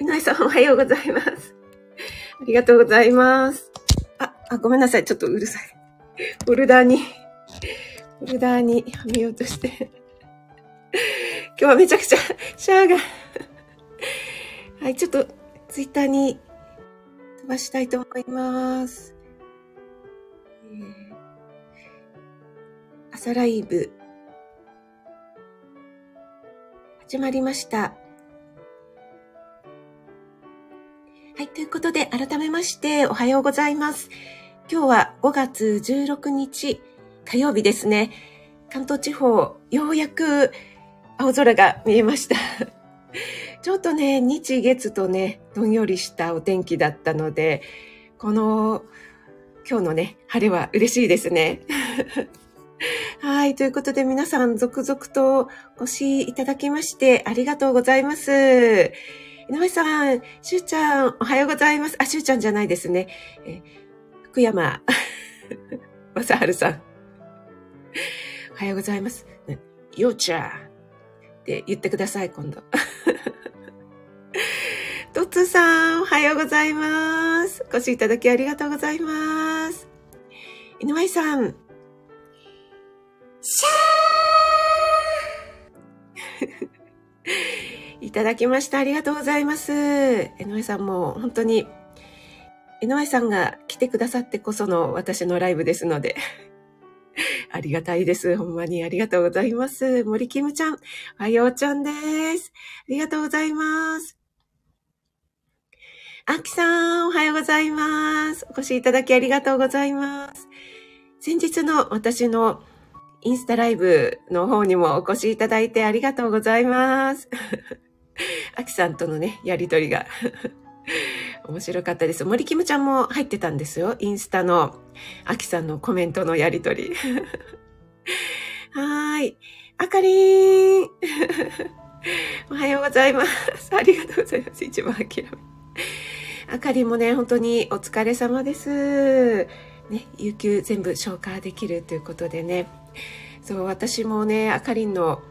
うなえさんおはようございます。ありがとうございます。あ、あ、ごめんなさい。ちょっとうるさい。ボルダーに、ボルダーにはめようとして。今日はめちゃくちゃシャーがはい、ちょっとツイッターに飛ばしたいと思います。えー、朝ライブ始まりました。はい、ということで、改めまして、おはようございます。今日は5月16日火曜日ですね。関東地方、ようやく青空が見えました。ちょっとね、日月とね、どんよりしたお天気だったので、この、今日のね、晴れは嬉しいですね。はい。ということで皆さん続々とご視いただきましてありがとうございます。井上さん、しゅうちゃん、おはようございます。あ、しゅうちゃんじゃないですね。え福山 正治さん。おはようございます。ようちゃんって言ってください、今度。とつさん、おはようございます。お越しいただきありがとうございます。井上さん。シャー いただきました。ありがとうございます。江上さんも本当に、江上さんが来てくださってこその私のライブですので、ありがたいです。ほんまにありがとうございます。森キムちゃん、おはようちゃんです。ありがとうございます。あきさん、おはようございます。お越しいただきありがとうございます。先日の私のインスタライブの方にもお越しいただいてありがとうございます。アキさんとのね、やりとりが 面白かったです。森キムちゃんも入ってたんですよ。インスタのアキさんのコメントのやりとり。はーい。あかりーん。おはようございます。ありがとうございます。一番諦め。あかりもね、本当にお疲れ様です。ね、有給全部消化できるということでね。そう、私もね、あかりんの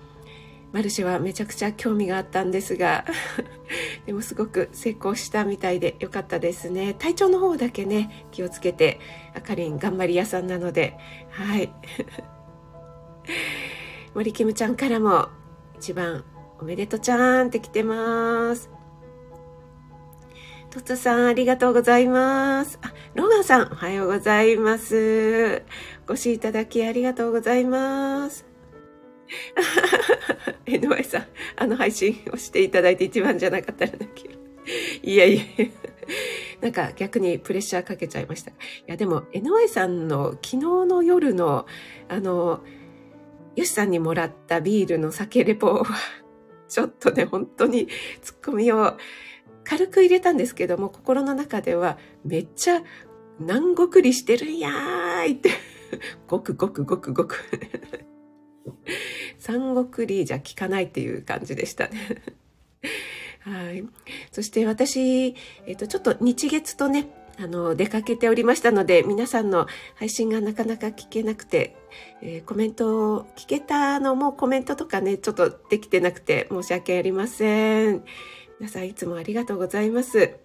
マルシェはめちゃくちゃ興味があったんですが でもすごく成功したみたいでよかったですね。体調の方だけね気をつけてあかりん頑張り屋さんなのではい。森キムちゃんからも一番おめでとうちゃーんって来てます。トツさん、ありがとうございます。あ、ロガンさん、おはようございます。お越しいただきありがとうございます。NY さん、あの配信をしていただいて一番じゃなかったらだけ。いやいや。なんか逆にプレッシャーかけちゃいました。いやでも NY さんの昨日の夜のあの、ヨシさんにもらったビールの酒レポは、ちょっとね、本当にツッコミを軽く入れたんですけども、心の中ではめっちゃ南国りしてるんやーいって、ごくごくごくごく 三国リーじゃ効かないっていう感じでしたね。はい。そして私、えっ、と、ちょっと日月とね、あの、出かけておりましたので、皆さんの配信がなかなか聞けなくて、えー、コメントを聞けたのもコメントとかね、ちょっとできてなくて申し訳ありません。皆さんいつもありがとうございます。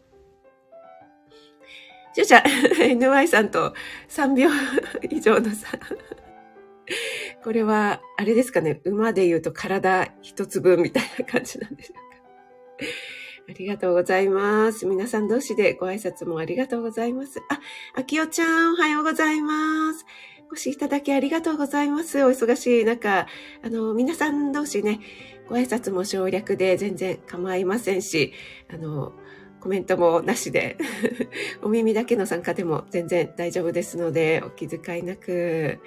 じゃじゃ、NY さんと3秒以上の差。これは、あれですかね、馬で言うと体一粒みたいな感じなんでしょうか。ありがとうございます。皆さん同士でご挨拶もありがとうございます。あ、あきおちゃん、おはようございます。お越しいただきありがとうございます。お忙しい中、あの、皆さん同士ね、ご挨拶も省略で全然構いませんし、あの、コメントもなしで お耳だけの参加でも全然大丈夫ですので、お気遣いなく。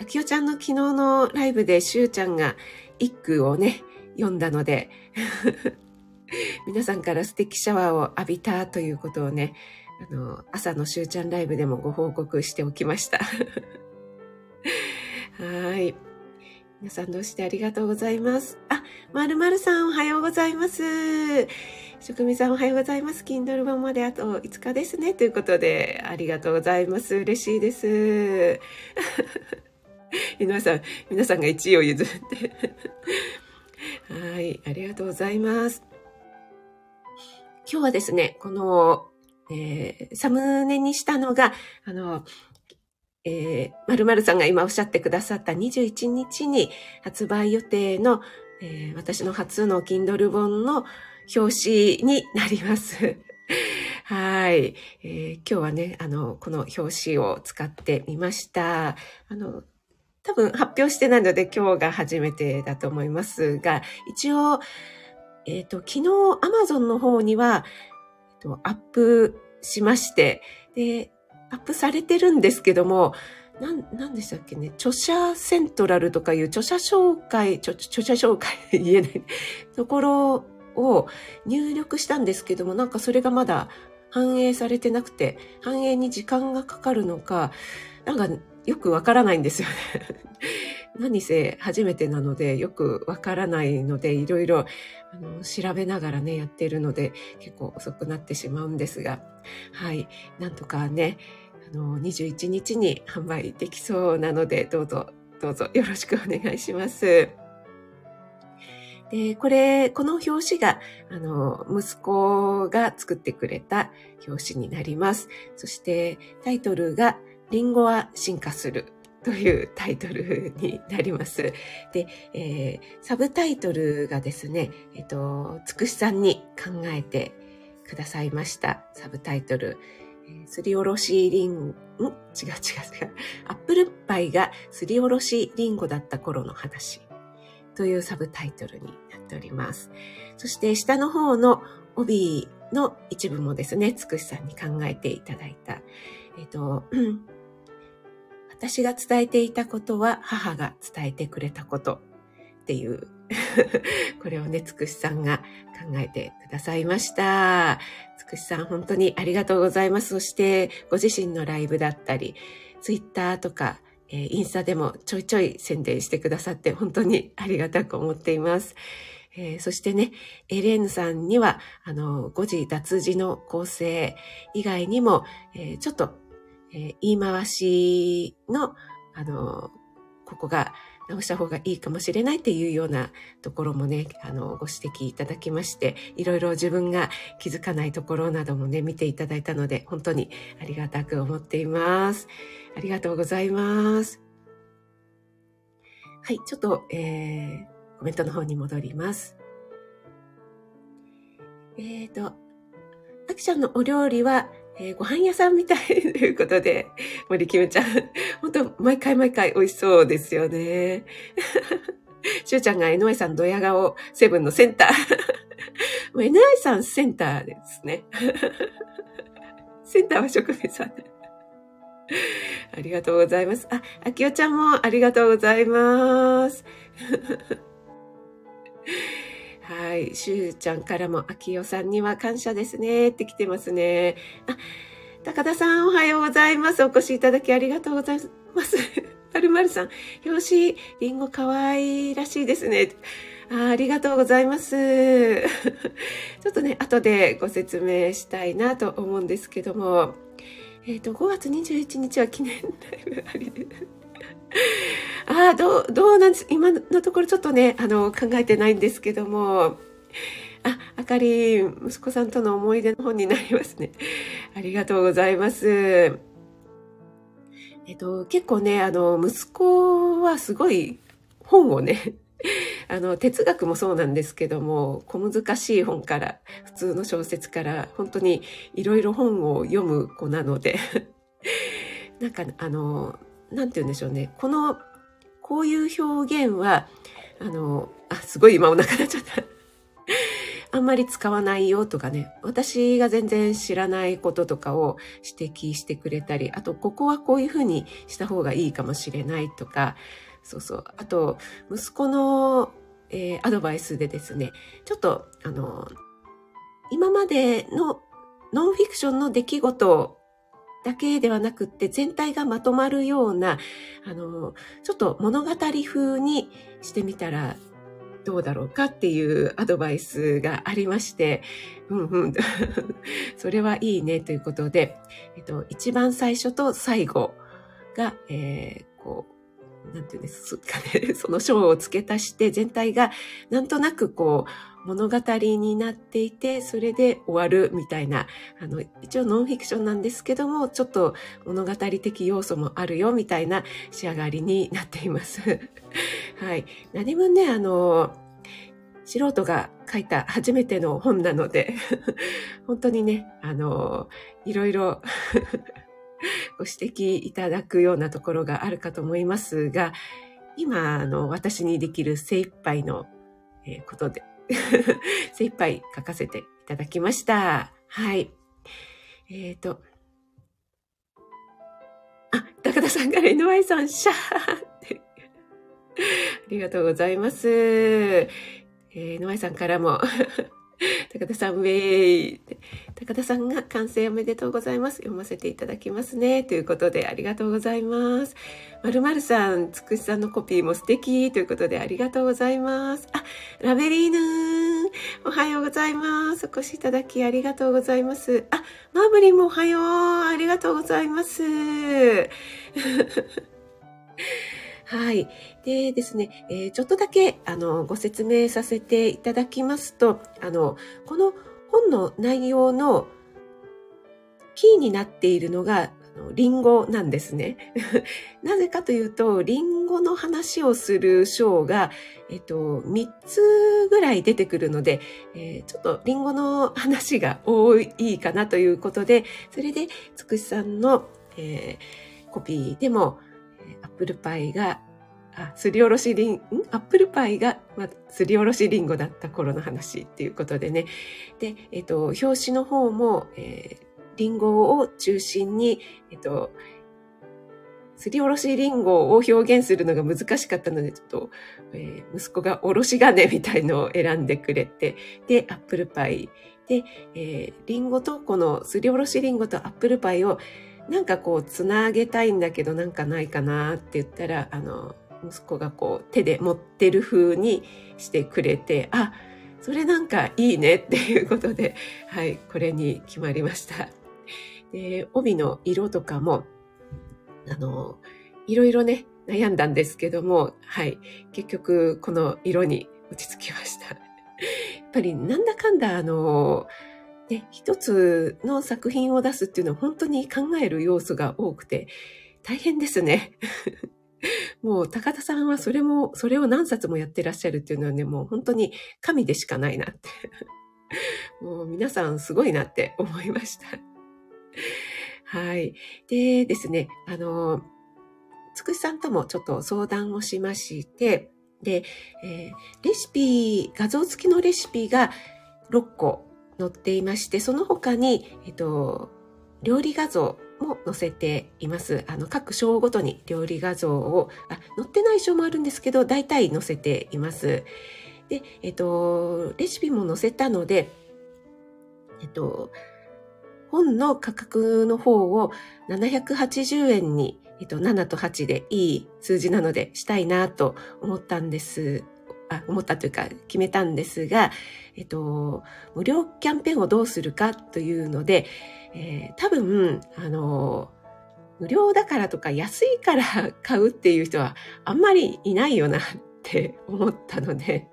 あきおちゃんの昨日のライブでしゅうちゃんが一句をね、読んだので 皆さんから素敵シャワーを浴びたということをね、あの、朝のしゅうちゃんライブでもご報告しておきました はい。皆さんどうしてありがとうございます。あ、まるまるさんおはようございます。職味さんおはようございます。Kindle 版まであと5日ですね。ということで、ありがとうございます。嬉しいです。皆さん、皆さんが1位を譲って。はい、ありがとうございます。今日はですね、この、えー、サムネにしたのが、あの、えー、〇〇さんが今おっしゃってくださった21日に発売予定の、えー、私の初の Kindle 本の表紙になります。はい、えー、今日はね、あの、この表紙を使ってみました。あの、多分発表してないので今日が初めてだと思いますが、一応、えっ、ー、と、昨日 Amazon の方には、えっと、アップしまして、で、アップされてるんですけども、なん、なんでしたっけね、著者セントラルとかいう著者紹介、著著者紹介 言えないところを入力したんですけども、なんかそれがまだ反映されてなくて、反映に時間がかかるのか、なんかよくわからないんですよね。何せ初めてなのでよくわからないのでいろいろあの調べながらねやってるので結構遅くなってしまうんですがはいなんとかねあの21日に販売できそうなのでどうぞどうぞよろしくお願いします。で、これ、この表紙が、あの、息子が作ってくれた表紙になります。そして、タイトルが、リンゴは進化するというタイトルになります。で、えー、サブタイトルがですね、えっ、と、つくしさんに考えてくださいました。サブタイトル。すりおろしリン、ん？違う違う違う。アップルパイがすりおろしリンゴだった頃の話というサブタイトルになっております。そして下の方の帯の一部もですね、つくしさんに考えていただいた。えっ、と、私が伝えていたことは母が伝えてくれたことっていう これをね、つくしさんが考えてくださいました。つくしさん本当にありがとうございます。そしてご自身のライブだったり、ツイッターとか、えー、インスタでもちょいちょい宣伝してくださって本当にありがたく思っています。えー、そしてね、エレーヌさんには、あの、誤字脱字の構成以外にも、えー、ちょっとえー、言い回しの、あの、ここが直した方がいいかもしれないっていうようなところもね、あの、ご指摘いただきまして、いろいろ自分が気づかないところなどもね、見ていただいたので、本当にありがたく思っています。ありがとうございます。はい、ちょっと、えー、コメントの方に戻ります。えっ、ー、と、あきちゃんのお料理は、えー、ご飯屋さんみたいということで、森キムちゃん、本当毎回毎回美味しそうですよね。しゅうちゃんが NY さんドヤ顔セブンのセンター。NY さんセンターですね。センターは職人さん。ありがとうございます。あ、あきおちゃんもありがとうございます。はい。しゅうちゃんからも、あきおさんには感謝ですねって来てますね。あ、高田さんおはようございます。お越しいただきありがとうございます。パルマルさん、表紙、りんごかわいらしいですね。あありがとうございます。ちょっとね、後でご説明したいなと思うんですけども、えっ、ー、と、5月21日は記念ライブありで。ああ、どう、どうなんです。今のところちょっとね、あの、考えてないんですけども、あ、あかり、息子さんとの思い出の本になりますね。ありがとうございます。えっと、結構ね、あの、息子はすごい本をね、あの、哲学もそうなんですけども、小難しい本から、普通の小説から、本当にいろいろ本を読む子なのでなんか、あの、なんて言うんでしょうね。この、こういう表現は、あの、あ、すごい今お腹なっちゃった。あんまり使わないよとかね、私が全然知らないこととかを指摘してくれたり、あと、ここはこういうふうにした方がいいかもしれないとか、そうそう。あと、息子の、えー、アドバイスでですね、ちょっと、あの、今までのノンフィクションの出来事だけではなくって全体がまとまるような、あの、ちょっと物語風にしてみたらどうだろうかっていうアドバイスがありまして、うんうん、それはいいねということで、えっと、一番最初と最後が、えー、こう、なんていうんですかね、その章を付け足して全体がなんとなくこう物語になっていて、それで終わるみたいな、あの、一応ノンフィクションなんですけども、ちょっと物語的要素もあるよみたいな仕上がりになっています。はい。何分ね、あの、素人が書いた初めての本なので、本当にね、あの、いろいろ ご指摘いただくようなところがあるかと思いますが、今、あの、私にできる精一杯の、えー、ことで 精一杯書かせていただきました。はい。えっ、ー、と、あ、高田さんから NY さん、シャーって ありがとうございます。えー、NY さんからも 高田さん、ウェイ。高田さんが完成おめでとうございます。読ませていただきますね。ということで、ありがとうございます。まるまるさん、つくしさんのコピーも素敵ということで、ありがとうございます。あ、ラベリーヌーおはようございます。お越しいただきありがとうございます。あ、マーブリンもおはよう。ありがとうございます。はい。でですね、えー、ちょっとだけ、あの、ご説明させていただきますと、あの、この本の内容のキーになっているのが、リンゴなんですね。なぜかというと、リンゴの話をする章が、えっと、3つぐらい出てくるので、えー、ちょっとリンゴの話が多いかなということで、それで、つくしさんの、えー、コピーでも、ップルパイが、あ、すりおろしリン、ん？アップルパイが、まあ、すりおろしリンゴだった頃の話っていうことでね。で、えっと、表紙の方も、えー、リンゴを中心に、えっと、すりおろしリンゴを表現するのが難しかったので、ちょっと、えー、息子がおろし金みたいのを選んでくれて、で、アップルパイ。で、えー、リンゴとこのすりおろしリンゴとアップルパイをなんかこう、つなげたいんだけどなんかないかなって言ったら、あの、息子がこう、手で持ってる風にしてくれて、あ、それなんかいいねっていうことで、はい、これに決まりました。で、帯の色とかも、あの、いろいろね、悩んだんですけども、はい、結局この色に落ち着きました。やっぱりなんだかんだあの、で、一つの作品を出すっていうのは本当に考える要素が多くて大変ですね。もう高田さんはそれも、それを何冊もやってらっしゃるっていうのはね、もう本当に神でしかないなって。もう皆さんすごいなって思いました。はい。でですね、あの、つくしさんともちょっと相談をしまして、で、えー、レシピ、画像付きのレシピが6個載っていまして、その他に、えっと、料理画像も載せています。あの、各章ごとに料理画像を、あ、載ってない章もあるんですけど、大体載せています。で、えっと、レシピも載せたので、えっと、本の価格の方を780円に、えっと、7と8でいい数字なのでしたいなと思ったんですあ、思ったというか決めたんですが、えっと、無料キャンペーンをどうするかというので、えー、多分、あの、無料だからとか安いから買うっていう人はあんまりいないよなって 思ったので、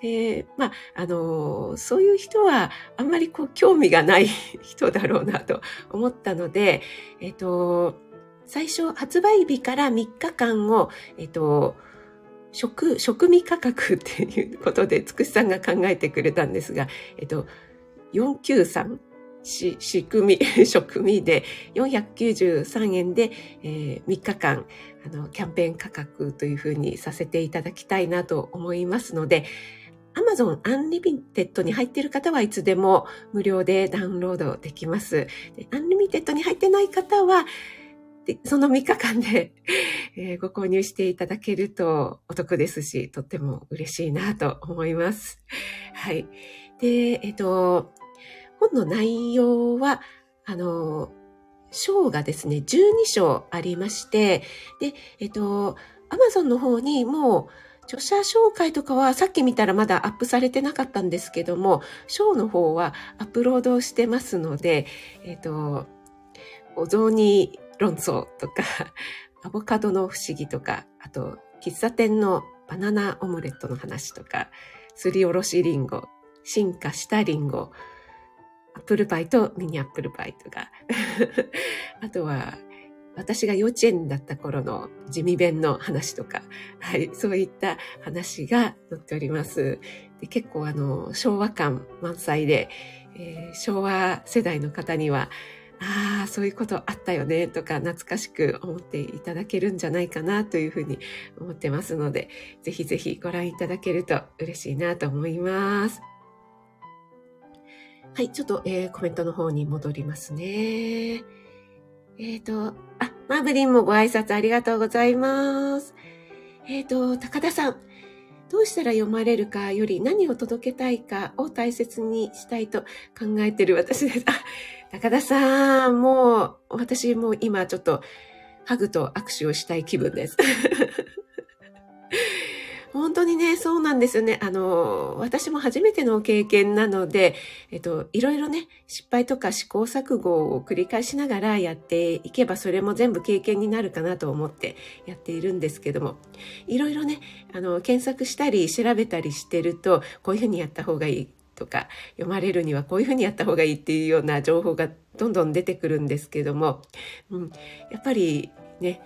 で、まあ、あの、そういう人はあんまりこう興味がない人だろうなと思ったので、えっと、最初発売日から3日間を、えっと、食、食味価格っていうことで、つくしさんが考えてくれたんですが、えっと、493し、仕組み、食味で493円で、えー、3日間、あの、キャンペーン価格というふうにさせていただきたいなと思いますので、Amazon Unlimited に入っている方はいつでも無料でダウンロードできます。Unlimited に入ってない方は、でその3日間で、えー、ご購入していただけるとお得ですし、とっても嬉しいなと思います。はい。で、えっ、ー、と、本の内容は、あの、章がですね、12章ありまして、で、えっ、ー、と、Amazon の方にもう、著者紹介とかはさっき見たらまだアップされてなかったんですけども、章の方はアップロードしてますので、えっ、と、お雑煮論争とか、アボカドの不思議とか、あと、喫茶店のバナナオムレットの話とか、すりおろしリンゴ、進化したリンゴ、アップルパイとミニアップルパイとか、あとは、私が幼稚園だった頃の地味弁の話とか、はい、そういった話が載っております。で結構あの、昭和感満載で、えー、昭和世代の方には、ああ、そういうことあったよねとか懐かしく思っていただけるんじゃないかなというふうに思ってますので、ぜひぜひご覧いただけると嬉しいなと思います。はい、ちょっと、えー、コメントの方に戻りますね。えっ、ー、と、あ、マーブリンもご挨拶ありがとうございます。えっ、ー、と、高田さん。どうしたら読まれるかより何を届けたいかを大切にしたいと考えてる私です。高田さん、もう、私もう今ちょっとハグと握手をしたい気分です。本当にね、そうなんですよね。あの、私も初めての経験なので、えっと、いろいろね、失敗とか試行錯誤を繰り返しながらやっていけば、それも全部経験になるかなと思ってやっているんですけども、いろいろね、あの、検索したり調べたりしてると、こういうふうにやった方がいいとか、読まれるにはこういうふうにやった方がいいっていうような情報がどんどん出てくるんですけども、うん、やっぱりね、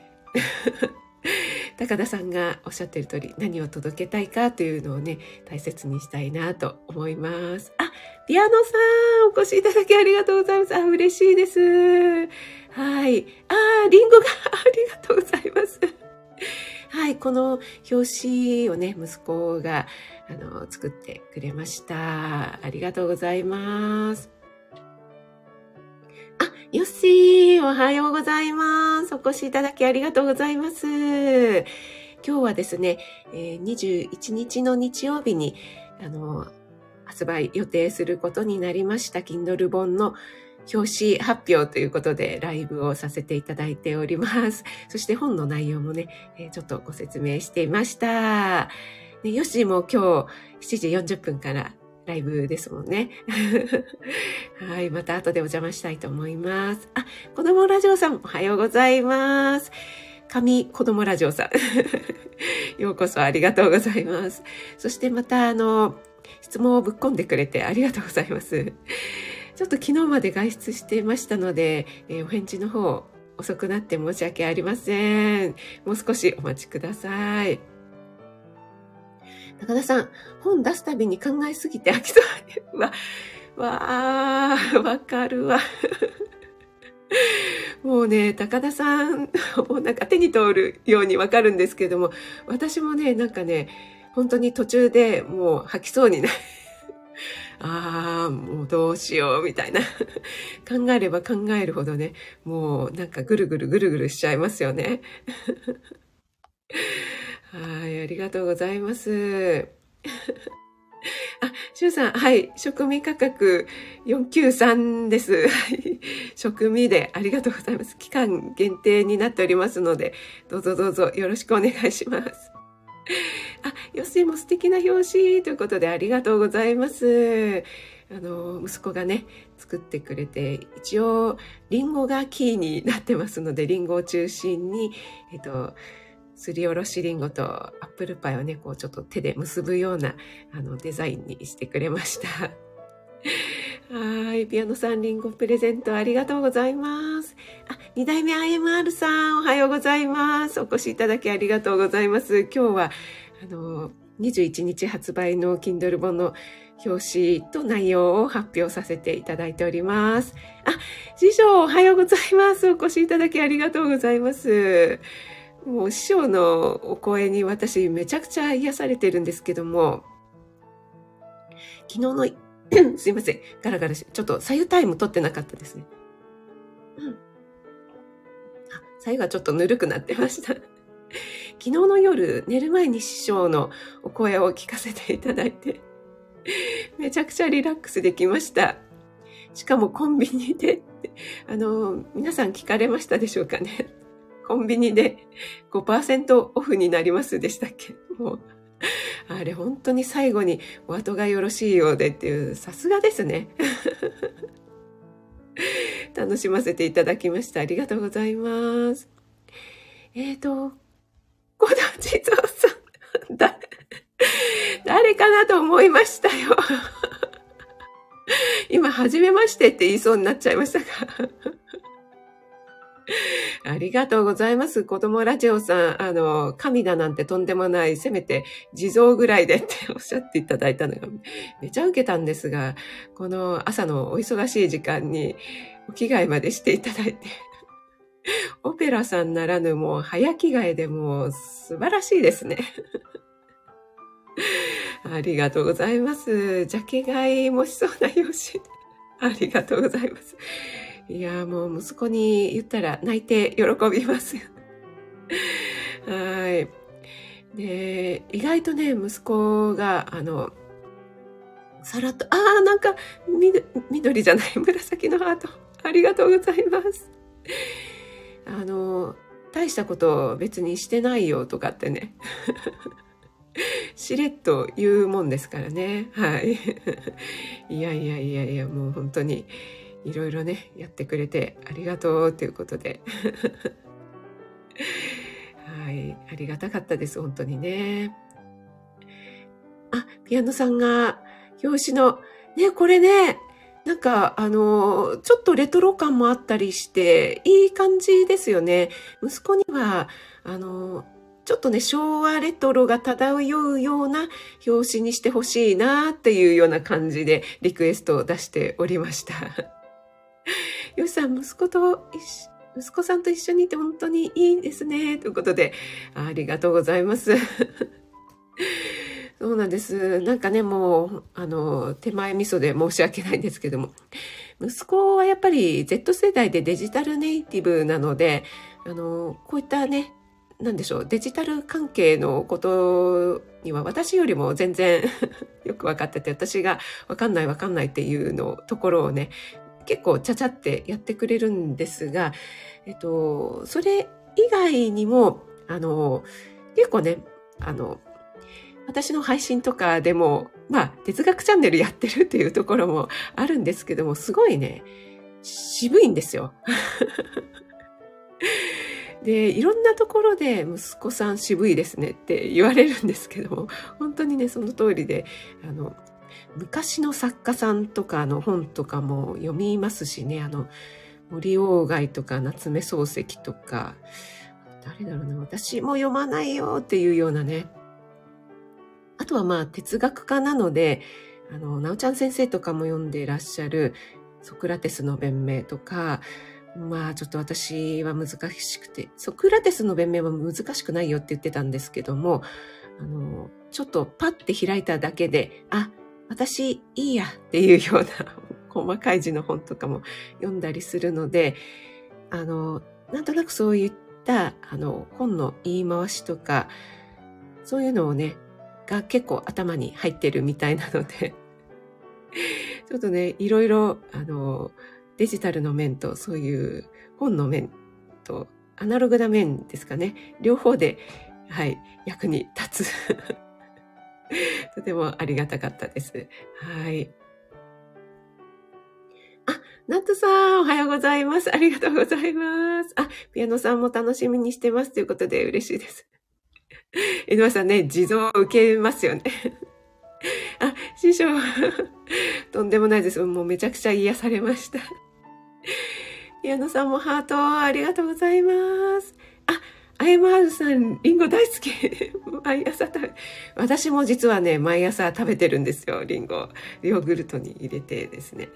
高田さんがおっしゃってる通り何を届けたいかというのをね、大切にしたいなと思います。あ、ピアノさん、お越しいただきありがとうございます。あ、嬉しいです。はい。あ、リンゴが ありがとうございます。はい、この表紙をね、息子が、あの、作ってくれました。ありがとうございます。あよっしー、おはようございます。お越しいただきありがとうございます。今日はですね、21日の日曜日に、あの、発売予定することになりました、Kindle 本の表紙発表ということでライブをさせていただいております。そして本の内容もね、ちょっとご説明していました。ね、よしも今日7時40分からライブですもんね。はい。また後でお邪魔したいと思います。あ、子供ラジオさん、おはようございます。神子供ラジオさん。ようこそありがとうございます。そしてまた、あの、質問をぶっ込んでくれてありがとうございます。ちょっと昨日まで外出してましたので、えー、お返事の方遅くなって申し訳ありません。もう少しお待ちください。高田さん、本出すたびに考えすぎて飽きそう わ、わー、わかるわ。もうね、高田さん、もうなんか手に通るようにわかるんですけども、私もね、なんかね、本当に途中でもう吐きそうになる。ああ、もうどうしよう、みたいな。考えれば考えるほどね、もうなんかぐるぐるぐるぐるしちゃいますよね。はい、ありがとうございます。あ、しゅうさん、はい、食味価格493です。はい、食味でありがとうございます。期間限定になっておりますので、どうぞどうぞよろしくお願いします。あ、よしも素敵な表紙ということでありがとうございます。あの、息子がね、作ってくれて、一応、リンゴがキーになってますので、リンゴを中心に、えっと、すりおろしりんごとアップルパイをね、こうちょっと手で結ぶようなあのデザインにしてくれました。はい。ピアノさん、リンゴプレゼントありがとうございます。あ、二代目 IMR さん、おはようございます。お越しいただきありがとうございます。今日は、あの、21日発売の Kindle 本の表紙と内容を発表させていただいております。あ、師匠、おはようございます。お越しいただきありがとうございます。もう師匠のお声に私めちゃくちゃ癒されてるんですけども、昨日の すいません、ガラガラし、ちょっと左右タイム取ってなかったですね。うん。あ、左右がちょっとぬるくなってました。昨日の夜、寝る前に師匠のお声を聞かせていただいて、めちゃくちゃリラックスできました。しかもコンビニで、あの、皆さん聞かれましたでしょうかね。コンビニで5%オフになりますでしたっけ？もう、あれ本当に最後にお後がよろしいようでっていう、さすがですね。楽しませていただきました。ありがとうございます。えっ、ー、と、小田地蔵さん、だ、誰かなと思いましたよ。今、はじめましてって言いそうになっちゃいましたが。ありがとうございます。子供ラジオさん、あの、神だなんてとんでもない、せめて地蔵ぐらいでっておっしゃっていただいたのが、めちゃ受けたんですが、この朝のお忙しい時間にお着替えまでしていただいて、オペラさんならぬもう早着替えでもう素晴らしいですね。ありがとうございます。ジャケ買いもしそうな用紙。ありがとうございます。いや、もう息子に言ったら泣いて喜びます。はい。で、意外とね、息子が、あの、さらっと、ああ、なんか、緑じゃない、紫のハート。ありがとうございます。あの、大したこと別にしてないよとかってね。しれっと言うもんですからね。はい。いやいやいやいや、もう本当に、いろいろね、やってくれてありがとうということで。はい、ありがたかったです、本当にね。あ、ピアノさんが、表紙の、ね、これね、なんか、あの、ちょっとレトロ感もあったりして、いい感じですよね。息子には、あの、ちょっとね、昭和レトロが漂うような表紙にしてほしいなっていうような感じでリクエストを出しておりました。よしさん、息子と息子さんと一緒にいて本当にいいですね。ということで、ありがとうございます。そうなんです。なんかね、もう、あの、手前味噌で申し訳ないんですけども、息子はやっぱり Z 世代でデジタルネイティブなので、あの、こういったね、なんでしょう、デジタル関係のことには私よりも全然 よく分かってて、私が分かんない分かんないっていうのところをね、結構ちゃちゃってやってくれるんですが、えっと、それ以外にも、あの、結構ね、あの、私の配信とかでも、まあ、哲学チャンネルやってるっていうところもあるんですけども、すごいね、渋いんですよ。で、いろんなところで息子さん渋いですねって言われるんですけども、本当にね、その通りで、あの、昔の作家さんとかの本とかも読みますしね、あの、森鴎外とか夏目漱石とか、誰だろうな、私も読まないよっていうようなね。あとはまあ哲学家なので、あの、なおちゃん先生とかも読んでいらっしゃるソクラテスの弁明とか、まあちょっと私は難しくて、ソクラテスの弁明は難しくないよって言ってたんですけども、あの、ちょっとパッて開いただけで、あ、私いいやっていうような 細かい字の本とかも読んだりするので、あの、なんとなくそういったあの本の言い回しとか、そういうのをね、が結構頭に入ってるみたいなので ちょっとね、いろいろ、あの、デジタルの面とそういう本の面とアナログな面ですかね、両方で、はい、役に立つ。とてもありがたかったです。はい。あ、ナットさん、おはようございます。ありがとうございます。あ、ピアノさんも楽しみにしてますということで嬉しいです。江上さんね、地蔵を受けますよね。あ、師匠、とんでもないです。もうめちゃくちゃ癒されました。ピアノさんもハートありがとうございます。あ、あやまるさん、リンゴ大好き。毎朝食べ、私も実はね、毎朝食べてるんですよ、リンゴ。ヨーグルトに入れてですね。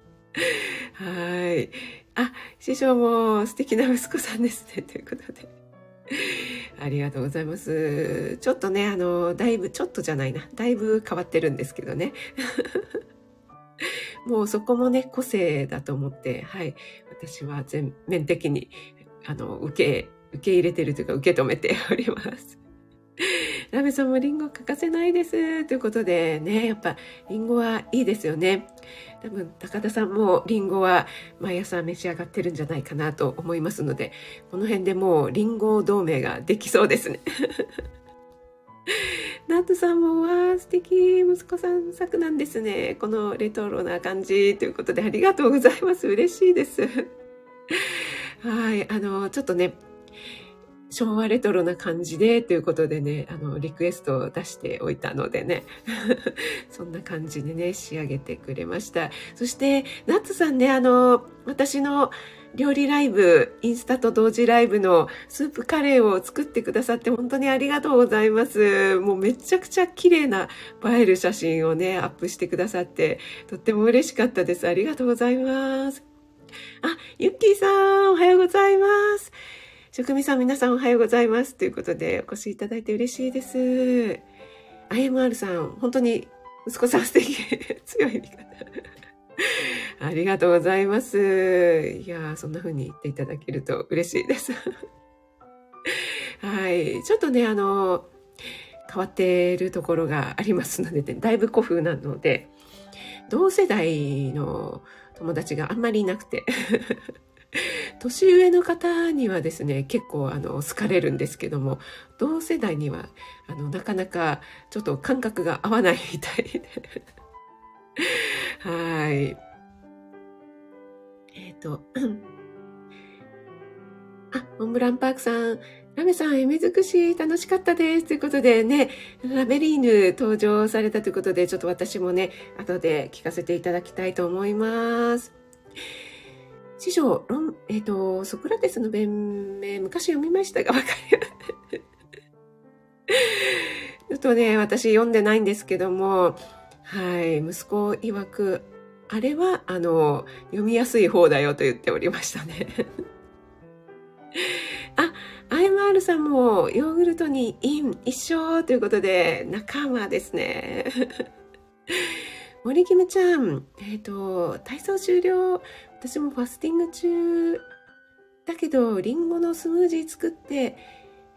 はい。あ、師匠も素敵な息子さんですね、ということで。ありがとうございます。ちょっとね、あの、だいぶ、ちょっとじゃないな。だいぶ変わってるんですけどね。もうそこもね、個性だと思って、はい。私は全面的に、あの、受け受け入れてるというか受け止めております。ラメさんもリンゴ欠かせないです。ということでね、やっぱリンゴはいいですよね。多分高田さんもリンゴは毎朝召し上がってるんじゃないかなと思いますので、この辺でもうリンゴ同盟ができそうですね。ナットさんも、わー、素敵、息子さん作なんですね。このレトロな感じということでありがとうございます。嬉しいです。はい、あの、ちょっとね、昭和レトロな感じでということでね、あの、リクエストを出しておいたのでね、そんな感じでね、仕上げてくれました。そして、ナッツさんね、あの、私の料理ライブ、インスタと同時ライブのスープカレーを作ってくださって本当にありがとうございます。もうめちゃくちゃ綺麗な映える写真をね、アップしてくださって、とっても嬉しかったです。ありがとうございます。あ、ゆっきーさん、おはようございます。職味さん、皆さんおはようございます。ということで、お越しいただいて嬉しいです。IMR さん、本当に息子さん素敵、強い味方。ありがとうございます。いやそんな風に言っていただけると嬉しいです。はい。ちょっとね、あの、変わっているところがありますので、ね、だいぶ古風なので、同世代の友達があんまりいなくて 年上の方にはですね、結構あの好かれるんですけども、同世代にはあのなかなかちょっと感覚が合わないみたいで はい。えっ、ー、と、あ、モンブランパークさん、ラメさん、エメ尽くし楽しかったです。ということでね、ラベリーヌ登場されたということで、ちょっと私もね、後で聞かせていただきたいと思います。師匠、論、えっ、ー、と、ソクラテスの弁明、昔読みましたが、わかります ちょっとね、私読んでないんですけども、はい、息子曰く、あれは、あの、読みやすい方だよと言っておりましたね。あ、アイマールさんもヨーグルトにイン一緒ということで仲間ですね。森キムちゃん、えっ、ー、と、体操終了。私もファスティング中だけど、リンゴのスムージー作って、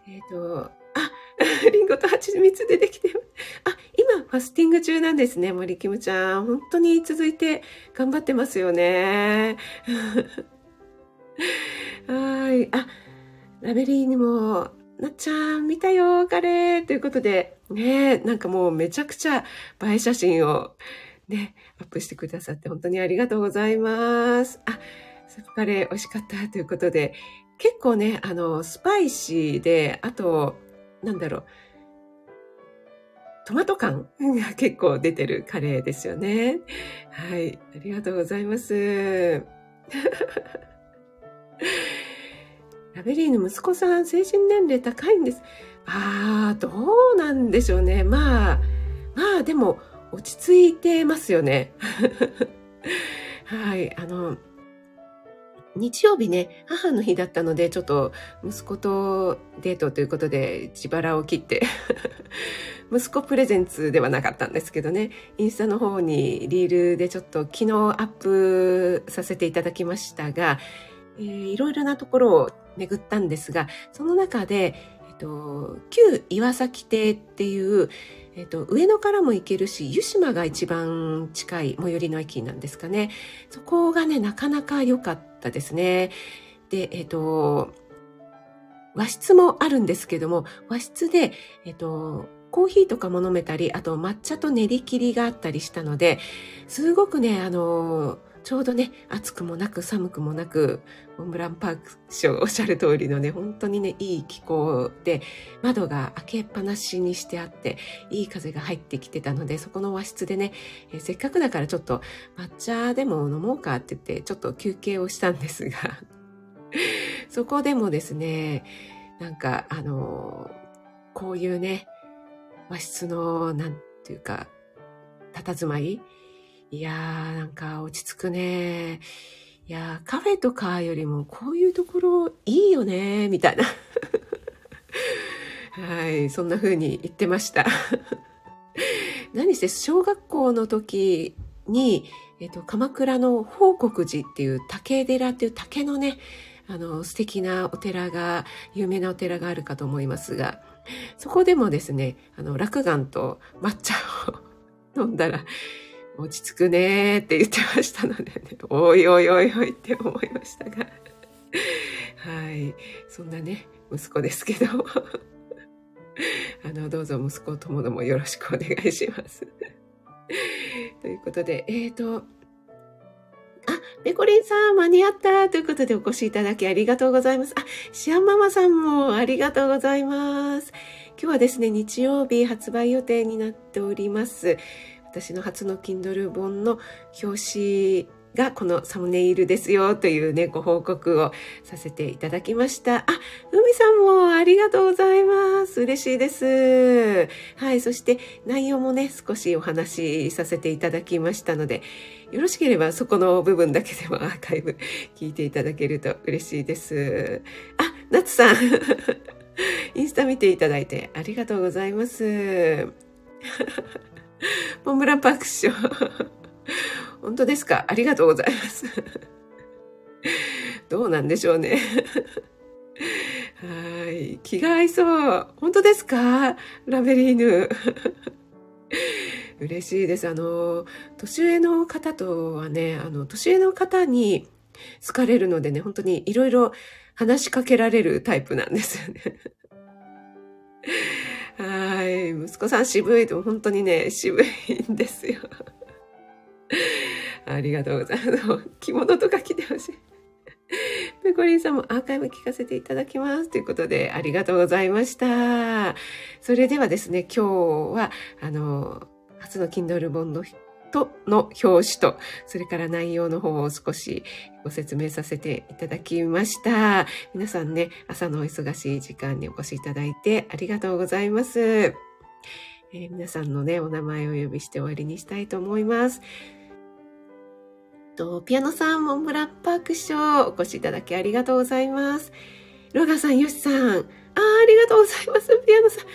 えっ、ー、と、あ、リンゴと蜂蜜出てきて、あ、今、ファスティング中なんですね、森キムちゃん。本当に続いて頑張ってますよね。はい。あ、ラベリーにも、なっちゃん、見たよ、カレーということで、ね、なんかもうめちゃくちゃ映え写真をね、アップしてくださって本当にありがとうございます。あ、スープカレー美味しかったということで、結構ね、あの、スパイシーで、あと、なんだろう、トマト感が結構出てるカレーですよね。はい、ありがとうございます。ラベリーの息子さん、精神年齢高いんです。ああ、どうなんでしょうね。まあ、まあでも、落ち着いてますよね。はい、あの、日曜日ね、母の日だったので、ちょっと息子とデートということで自腹を切って 息子プレゼンツではなかったんですけどね、インスタの方にリールでちょっと昨日アップさせていただきましたが、えー、いろいろなところを巡ったんですが、その中で、と、旧岩崎邸っていう、えっと、上野からも行けるし、湯島が一番近い最寄りの駅なんですかね。そこがね、なかなか良かったですね。で、えっと、和室もあるんですけども、和室で、えっと、コーヒーとかも飲めたり、あと抹茶と練り切りがあったりしたので、すごくね、あの、ちょうどね、暑くもなく寒くもなく、モンブランパーク師匠おっしゃる通りのね、本当にね、いい気候で、窓が開けっぱなしにしてあって、いい風が入ってきてたので、そこの和室でね、えー、せっかくだからちょっと抹茶でも飲もうかって言って、ちょっと休憩をしたんですが、そこでもですね、なんか、あのこういうね、和室の、なんていうか、佇まいいやー、なんか落ち着くね。いやー、カフェとかよりもこういうところいいよね、みたいな。はい、そんな風に言ってました。何せ小学校の時に、えっと、鎌倉の報国寺っていう竹寺っていう竹のね、あの、素敵なお寺が、有名なお寺があるかと思いますが、そこでもですね、あの、落眼と抹茶を 飲んだら、落ち着くねって言ってましたので、ね、おいおいおいおいって思いましたが。はい。そんなね、息子ですけど。あの、どうぞ息子ともどもよろしくお願いします。ということで、えっ、ー、と、あ、ペコリンさん、間に合ったということでお越しいただきありがとうございます。あ、シアンママさんもありがとうございます。今日はですね、日曜日発売予定になっております。私の初の Kindle 本の表紙がこのサムネイルですよというね、ご報告をさせていただきました。あ、海さんもありがとうございます。嬉しいです。はい、そして内容もね、少しお話しさせていただきましたので、よろしければそこの部分だけでもアーカイブ聞いていただけると嬉しいです。あ、ナツさん。インスタ見ていただいてありがとうございます。モンブランパーク師匠。本当ですか？ありがとうございます。どうなんでしょうね。はい。気が合いそう。本当ですか？ラベリーヌ。嬉しいです。あの、年上の方とはね、あの、年上の方に好かれるのでね、本当にいろいろ話しかけられるタイプなんですよね。はい。息子さん渋いと本当にね、渋いんですよ。ありがとうございます。着物とか着てほしい。ペコリンさんもアーカイブ聞かせていただきます。ということで、ありがとうございました。それではですね、今日は、あの、初の Kindle 本のとの表紙と、それから内容の方を少しご説明させていただきました。皆さんね、朝のお忙しい時間にお越しいただいてありがとうございます。えー、皆さんのね、お名前をお呼びして終わりにしたいと思います。と、ピアノさん、モンブランパーク師匠、お越しいただきありがとうございます。ロガさん、ヨシさん、ああ、ありがとうございます。ピアノさん、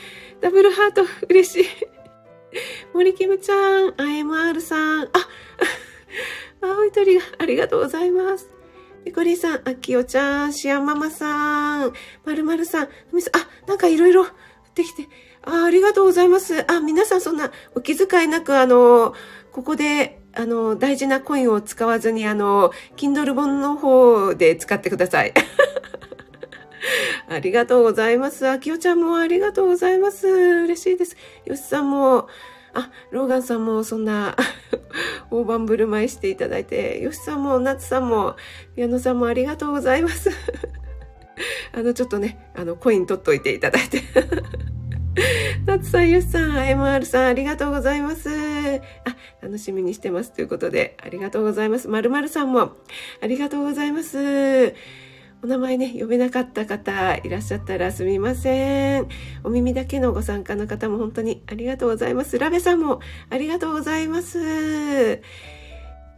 ダブルハート、嬉しい。森キムちゃん、IMR さん、あ、青い鳥がありがとうございます。ピコリさん、あきおちゃん、シアンママさん、まるまるさん、みさん、あ、なんかいろいろできて、あ、ありがとうございます。あ、皆さんそんなお気遣いなく、あの、ここであの、大事なコインを使わずに、あの、Kindle 本の方で使ってください。ありがとうございます。あきおちゃんもありがとうございます。嬉しいです。よしさんも、あ、ローガンさんもそんな 大盤振る舞いしていただいて、よしさんも、ナツさんも、矢野さんもありがとうございます。あの、ちょっとね、あの、コイン取っといていただいてナツさん、ヨシさん、MR さん、ありがとうございます。あ、楽しみにしてます。ということで、ありがとうございます。まるまるさんも、ありがとうございます。お名前ね、呼べなかった方いらっしゃったらすみません。お耳だけのご参加の方も本当にありがとうございます。ラベさんもありがとうございます。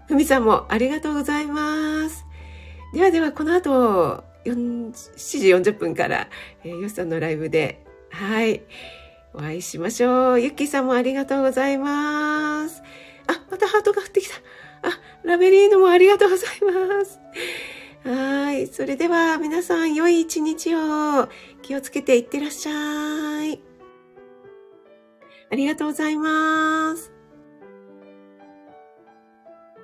ふみさんもありがとうございます。ではでは、この後、7時40分から、えー、よしさんのライブで、はい。お会いしましょう。ゆっきーさんもありがとうございます。あ、またハートが降ってきた。あ、ラベリーヌもありがとうございます。はい。それでは皆さん良い一日を気をつけていってらっしゃい。ありがとうございます。